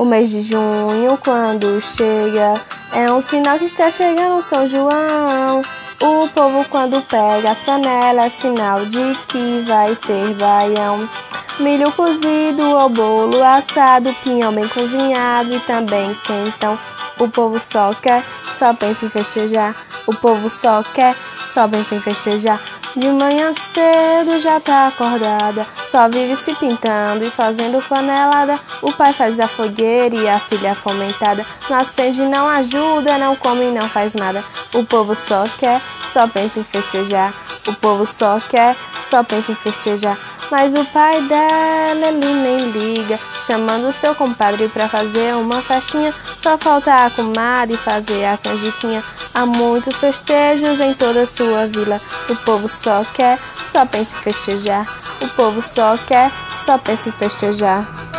O mês de junho, quando chega, é um sinal que está chegando São João. O povo, quando pega as panelas, sinal de que vai ter baião. Milho cozido ou bolo assado, pinhão bem cozinhado e também quentão. O povo só quer, só pensa em festejar. O povo só quer, só pensa em festejar. De manhã cedo já tá acordada, só vive se pintando e fazendo panelada. O pai faz a fogueira e a filha fomentada. Não acende, não ajuda, não come, não faz nada. O povo só quer, só pensa em festejar. O povo só quer, só pensa em festejar. Mas o pai dela, ele nem liga, chamando seu compadre pra fazer uma festinha. Só falta a comadre fazer a canjiquinha. Há muitos festejos em toda a sua vila. O povo só quer, só pensa em festejar. O povo só quer, só pensa em festejar.